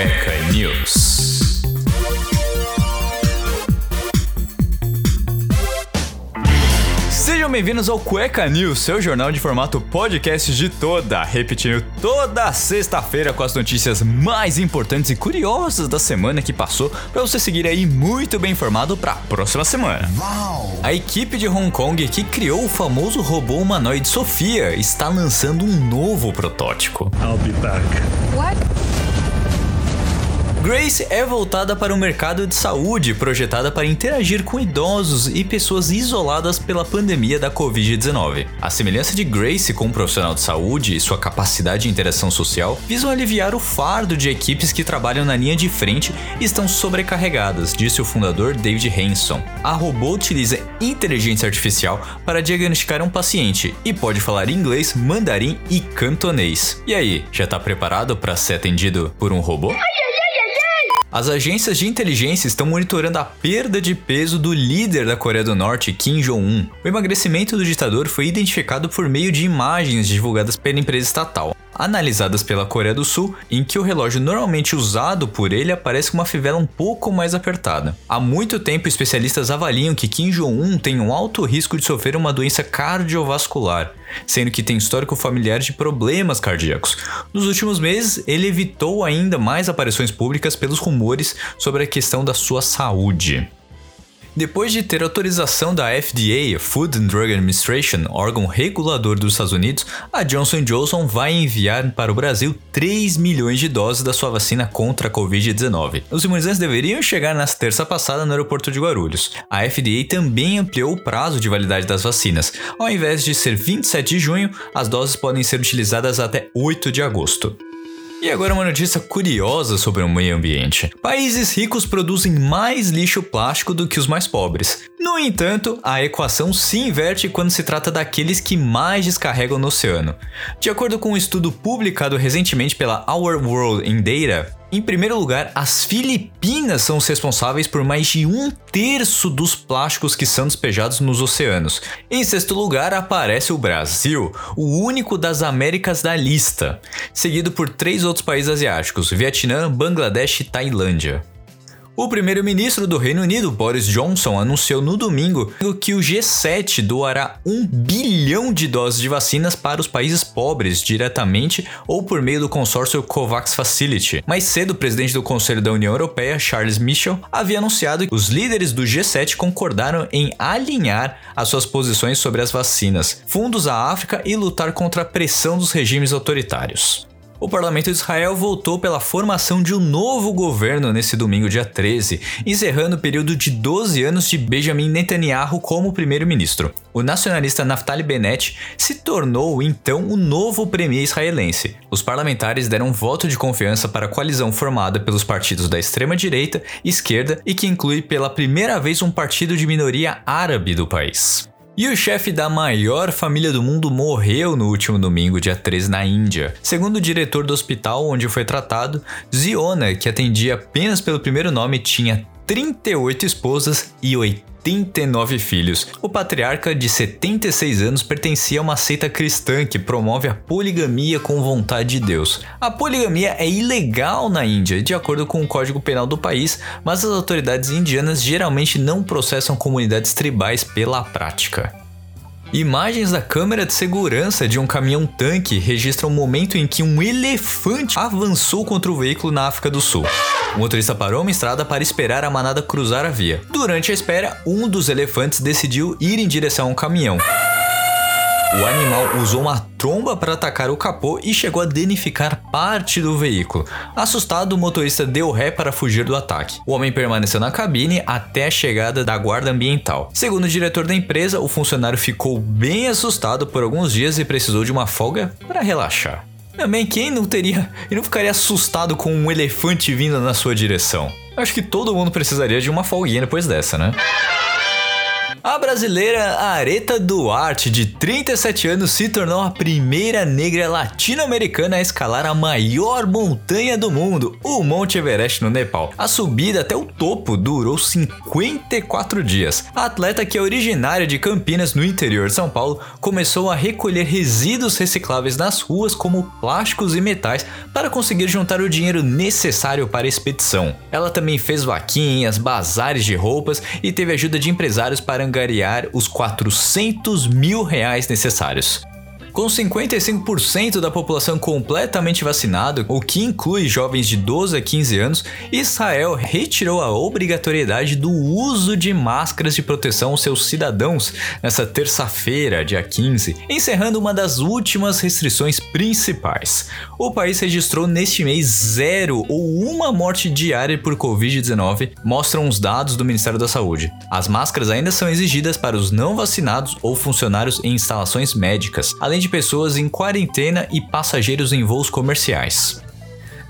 Cueca News. Sejam bem-vindos ao Cueca News, seu jornal de formato podcast de toda, repetindo toda sexta-feira com as notícias mais importantes e curiosas da semana que passou, para você seguir aí muito bem informado para a próxima semana. A equipe de Hong Kong que criou o famoso robô humanoide Sofia está lançando um novo protótipo. I'll be back. What? Grace é voltada para o mercado de saúde, projetada para interagir com idosos e pessoas isoladas pela pandemia da Covid-19. A semelhança de Grace com um profissional de saúde e sua capacidade de interação social visam aliviar o fardo de equipes que trabalham na linha de frente e estão sobrecarregadas, disse o fundador David Hanson. A robô utiliza inteligência artificial para diagnosticar um paciente e pode falar inglês, mandarim e cantonês. E aí, já está preparado para ser atendido por um robô? As agências de inteligência estão monitorando a perda de peso do líder da Coreia do Norte, Kim Jong-un. O emagrecimento do ditador foi identificado por meio de imagens divulgadas pela empresa estatal, analisadas pela Coreia do Sul, em que o relógio normalmente usado por ele aparece com uma fivela um pouco mais apertada. Há muito tempo, especialistas avaliam que Kim Jong-un tem um alto risco de sofrer uma doença cardiovascular, sendo que tem histórico familiar de problemas cardíacos. Nos últimos meses, ele evitou ainda mais aparições públicas pelos rumores sobre a questão da sua saúde. Depois de ter autorização da FDA, Food and Drug Administration, órgão regulador dos Estados Unidos, a Johnson Johnson vai enviar para o Brasil 3 milhões de doses da sua vacina contra a Covid-19. Os imunizantes deveriam chegar na terça passada no aeroporto de Guarulhos. A FDA também ampliou o prazo de validade das vacinas. Ao invés de ser 27 de junho, as doses podem ser utilizadas até 8 de agosto. E agora uma notícia curiosa sobre o meio ambiente. Países ricos produzem mais lixo plástico do que os mais pobres. No entanto, a equação se inverte quando se trata daqueles que mais descarregam no oceano. De acordo com um estudo publicado recentemente pela Our World in Data, em primeiro lugar, as Filipinas são os responsáveis por mais de um terço dos plásticos que são despejados nos oceanos. Em sexto lugar, aparece o Brasil, o único das Américas da lista, seguido por três outros países asiáticos: Vietnã, Bangladesh e Tailândia. O primeiro-ministro do Reino Unido, Boris Johnson, anunciou no domingo que o G7 doará um bilhão de doses de vacinas para os países pobres, diretamente ou por meio do consórcio COVAX Facility. Mais cedo, o presidente do Conselho da União Europeia, Charles Michel, havia anunciado que os líderes do G7 concordaram em alinhar as suas posições sobre as vacinas, fundos à África e lutar contra a pressão dos regimes autoritários. O parlamento de Israel votou pela formação de um novo governo nesse domingo, dia 13, encerrando o período de 12 anos de Benjamin Netanyahu como primeiro-ministro. O nacionalista Naftali Bennett se tornou então o novo premier israelense. Os parlamentares deram um voto de confiança para a coalizão formada pelos partidos da extrema-direita, esquerda e que inclui pela primeira vez um partido de minoria árabe do país. E o chefe da maior família do mundo morreu no último domingo, dia 13, na Índia. Segundo o diretor do hospital onde foi tratado, Ziona, que atendia apenas pelo primeiro nome, tinha 38 esposas e 89 filhos. O patriarca de 76 anos pertencia a uma seita cristã que promove a poligamia com vontade de Deus. A poligamia é ilegal na Índia, de acordo com o Código Penal do país, mas as autoridades indianas geralmente não processam comunidades tribais pela prática. Imagens da câmera de segurança de um caminhão-tanque registram o momento em que um elefante avançou contra o veículo na África do Sul. O motorista parou uma estrada para esperar a manada cruzar a via. Durante a espera, um dos elefantes decidiu ir em direção a um caminhão. O animal usou uma tromba para atacar o capô e chegou a danificar parte do veículo. Assustado, o motorista deu ré para fugir do ataque. O homem permaneceu na cabine até a chegada da guarda ambiental. Segundo o diretor da empresa, o funcionário ficou bem assustado por alguns dias e precisou de uma folga para relaxar. Também quem não teria e não ficaria assustado com um elefante vindo na sua direção? Acho que todo mundo precisaria de uma folguinha depois dessa, né? A brasileira Areta Duarte, de 37 anos, se tornou a primeira negra latino-americana a escalar a maior montanha do mundo, o Monte Everest no Nepal. A subida até o topo durou 54 dias. A atleta, que é originária de Campinas, no interior de São Paulo, começou a recolher resíduos recicláveis nas ruas, como plásticos e metais, para conseguir juntar o dinheiro necessário para a expedição. Ela também fez vaquinhas, bazares de roupas e teve ajuda de empresários para angariar os 400 mil reais necessários. Com 55% da população completamente vacinado, o que inclui jovens de 12 a 15 anos, Israel retirou a obrigatoriedade do uso de máscaras de proteção aos seus cidadãos nessa terça-feira, dia 15, encerrando uma das últimas restrições principais. O país registrou neste mês zero ou uma morte diária por Covid-19, mostram os dados do Ministério da Saúde. As máscaras ainda são exigidas para os não vacinados ou funcionários em instalações médicas, além de pessoas em quarentena e passageiros em voos comerciais.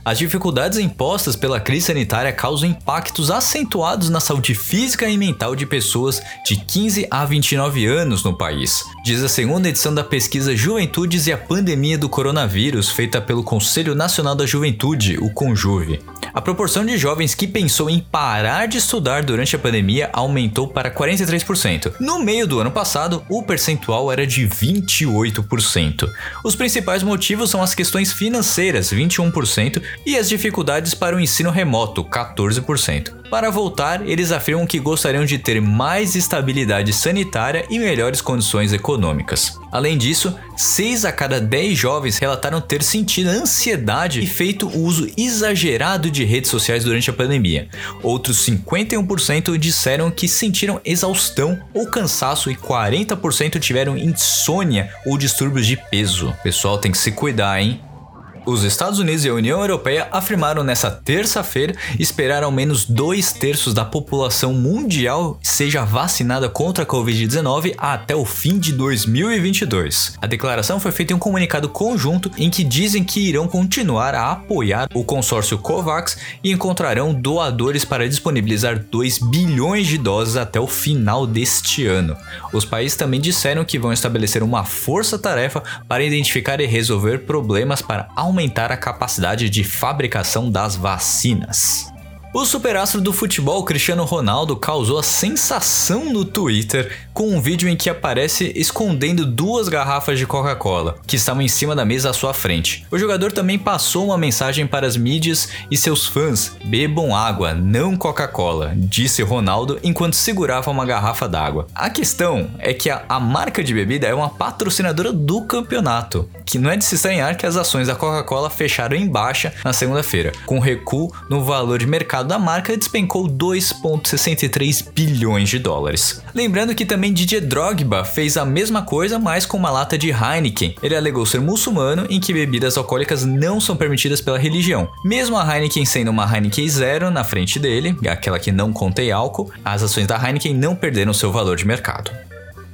As dificuldades impostas pela crise sanitária causam impactos acentuados na saúde física e mental de pessoas de 15 a 29 anos no país, diz a segunda edição da pesquisa Juventudes e a Pandemia do Coronavírus, feita pelo Conselho Nacional da Juventude, o CONJUVE. A proporção de jovens que pensou em parar de estudar durante a pandemia aumentou para 43%. No meio do ano passado, o percentual era de 28%. Os principais motivos são as questões financeiras, 21%, e as dificuldades para o ensino remoto, 14%. Para voltar, eles afirmam que gostariam de ter mais estabilidade sanitária e melhores condições econômicas. Além disso, 6 a cada 10 jovens relataram ter sentido ansiedade e feito uso exagerado de redes sociais durante a pandemia. Outros 51% disseram que sentiram exaustão ou cansaço e 40% tiveram insônia ou distúrbios de peso. pessoal tem que se cuidar, hein? Os Estados Unidos e a União Europeia afirmaram nesta terça-feira esperar ao menos dois terços da população mundial seja vacinada contra a Covid-19 até o fim de 2022. A declaração foi feita em um comunicado conjunto em que dizem que irão continuar a apoiar o consórcio COVAX e encontrarão doadores para disponibilizar 2 bilhões de doses até o final deste ano. Os países também disseram que vão estabelecer uma força-tarefa para identificar e resolver problemas para aumentar aumentar a capacidade de fabricação das vacinas. O superastro do futebol Cristiano Ronaldo causou a sensação no Twitter com um vídeo em que aparece escondendo duas garrafas de Coca-Cola que estavam em cima da mesa à sua frente. O jogador também passou uma mensagem para as mídias e seus fãs: bebam água, não Coca-Cola, disse Ronaldo enquanto segurava uma garrafa d'água. A questão é que a, a marca de bebida é uma patrocinadora do campeonato, que não é de se estranhar que as ações da Coca-Cola fecharam em baixa na segunda-feira, com recuo no valor de mercado mercado da marca despencou 2,63 bilhões de dólares. Lembrando que também Didier Drogba fez a mesma coisa, mas com uma lata de Heineken. Ele alegou ser muçulmano em que bebidas alcoólicas não são permitidas pela religião. Mesmo a Heineken sendo uma Heineken Zero na frente dele, aquela que não contém álcool, as ações da Heineken não perderam seu valor de mercado.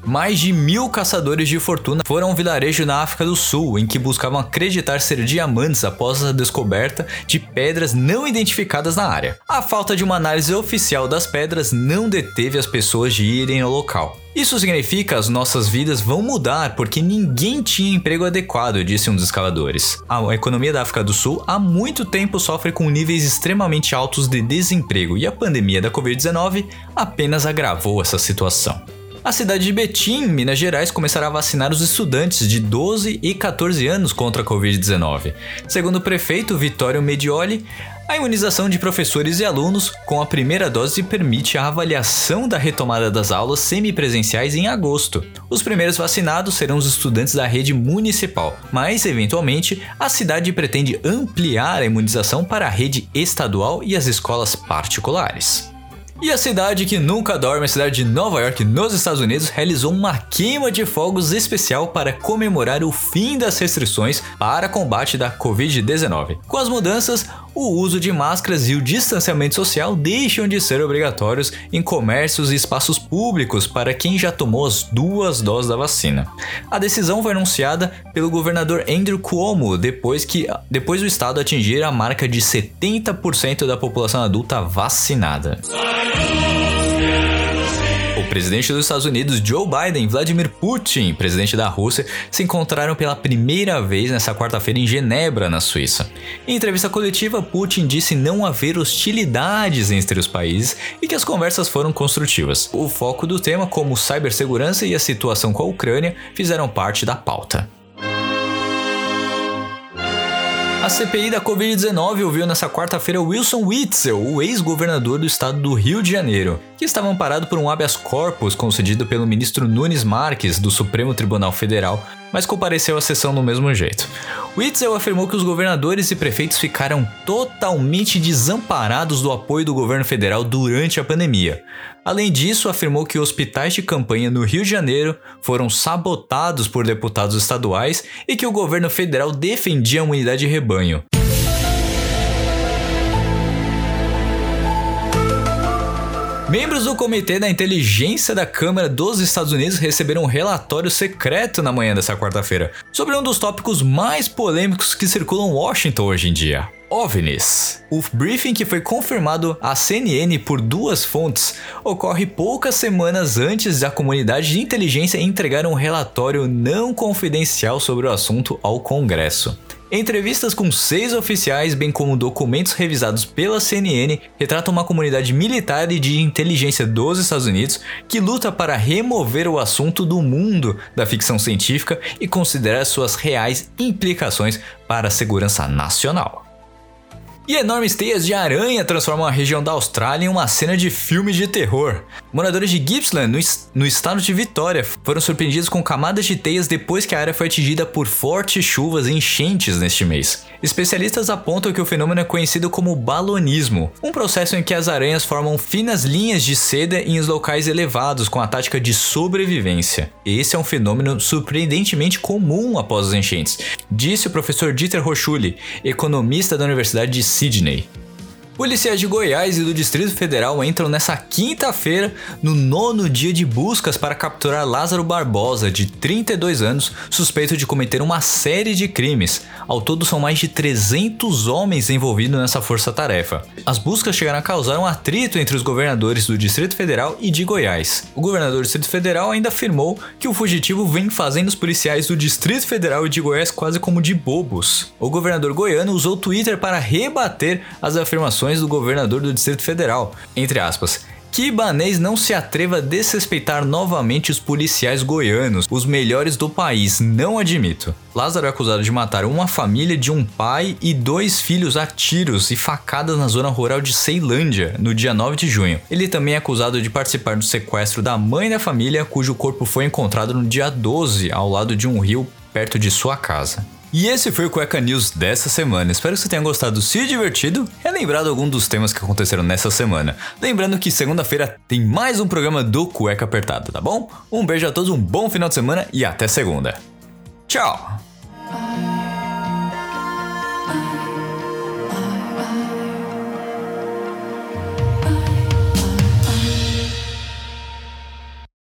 Mais de mil caçadores de fortuna foram a um vilarejo na África do Sul, em que buscavam acreditar ser diamantes após a descoberta de pedras não identificadas na área. A falta de uma análise oficial das pedras não deteve as pessoas de irem ao local. Isso significa que as nossas vidas vão mudar porque ninguém tinha emprego adequado, disse um dos escaladores. A economia da África do Sul há muito tempo sofre com níveis extremamente altos de desemprego e a pandemia da Covid-19 apenas agravou essa situação a cidade de Betim, Minas Gerais, começará a vacinar os estudantes de 12 e 14 anos contra a Covid-19. Segundo o prefeito Vitório Medioli, a imunização de professores e alunos com a primeira dose permite a avaliação da retomada das aulas semipresenciais em agosto. Os primeiros vacinados serão os estudantes da rede municipal, mas, eventualmente, a cidade pretende ampliar a imunização para a rede estadual e as escolas particulares. E a cidade que nunca dorme, a cidade de Nova York, nos Estados Unidos, realizou uma queima de fogos especial para comemorar o fim das restrições para combate da Covid-19. Com as mudanças, o uso de máscaras e o distanciamento social deixam de ser obrigatórios em comércios e espaços públicos para quem já tomou as duas doses da vacina. A decisão foi anunciada pelo governador Andrew Cuomo depois que depois do estado atingir a marca de 70% da população adulta vacinada presidente dos Estados Unidos Joe Biden e Vladimir Putin, presidente da Rússia, se encontraram pela primeira vez nessa quarta-feira em Genebra, na Suíça. Em entrevista coletiva, Putin disse não haver hostilidades entre os países e que as conversas foram construtivas. O foco do tema, como cibersegurança e a situação com a Ucrânia, fizeram parte da pauta. A CPI da Covid-19 ouviu nessa quarta-feira Wilson Witzel, o ex-governador do estado do Rio de Janeiro, que estava amparado por um habeas corpus concedido pelo ministro Nunes Marques do Supremo Tribunal Federal, mas compareceu à sessão do mesmo jeito. Witzel afirmou que os governadores e prefeitos ficaram totalmente desamparados do apoio do governo federal durante a pandemia. Além disso, afirmou que hospitais de campanha no Rio de Janeiro foram sabotados por deputados estaduais e que o governo federal defendia a unidade de rebanho. Membros do Comitê da Inteligência da Câmara dos Estados Unidos receberam um relatório secreto na manhã dessa quarta-feira sobre um dos tópicos mais polêmicos que circulam Washington hoje em dia: OVNIs. O briefing que foi confirmado à CNN por duas fontes ocorre poucas semanas antes da comunidade de inteligência entregar um relatório não confidencial sobre o assunto ao Congresso. Entrevistas com seis oficiais, bem como documentos revisados pela CNN, retratam uma comunidade militar e de inteligência dos Estados Unidos que luta para remover o assunto do mundo da ficção científica e considerar suas reais implicações para a segurança nacional. E enormes teias de aranha transformam a região da Austrália em uma cena de filme de terror. Moradores de Gippsland, no, no, estado de Vitória, foram surpreendidos com camadas de teias depois que a área foi atingida por fortes chuvas e enchentes neste mês. Especialistas apontam que o fenômeno é conhecido como balonismo, um processo em que as aranhas formam finas linhas de seda em locais elevados com a tática de sobrevivência. Esse é um fenômeno surpreendentemente comum após as enchentes, disse o professor Dieter Rochuli, economista da Universidade de Sydney. Policiais de Goiás e do Distrito Federal entram nessa quinta-feira no nono dia de buscas para capturar Lázaro Barbosa, de 32 anos, suspeito de cometer uma série de crimes. Ao todo, são mais de 300 homens envolvidos nessa força-tarefa. As buscas chegaram a causar um atrito entre os governadores do Distrito Federal e de Goiás. O governador do Distrito Federal ainda afirmou que o fugitivo vem fazendo os policiais do Distrito Federal e de Goiás quase como de bobos. O governador goiano usou o Twitter para rebater as afirmações do governador do Distrito Federal, entre aspas. Que Ibanês não se atreva a desrespeitar novamente os policiais goianos, os melhores do país, não admito. Lázaro é acusado de matar uma família de um pai e dois filhos a tiros e facadas na zona rural de Ceilândia, no dia 9 de junho. Ele também é acusado de participar do sequestro da mãe da família, cujo corpo foi encontrado no dia 12, ao lado de um rio perto de sua casa. E esse foi o Cueca News dessa semana. Espero que você tenha gostado, se divertido e lembrado algum dos temas que aconteceram nessa semana. Lembrando que segunda-feira tem mais um programa do Cueca Apertada, tá bom? Um beijo a todos, um bom final de semana e até segunda. Tchau!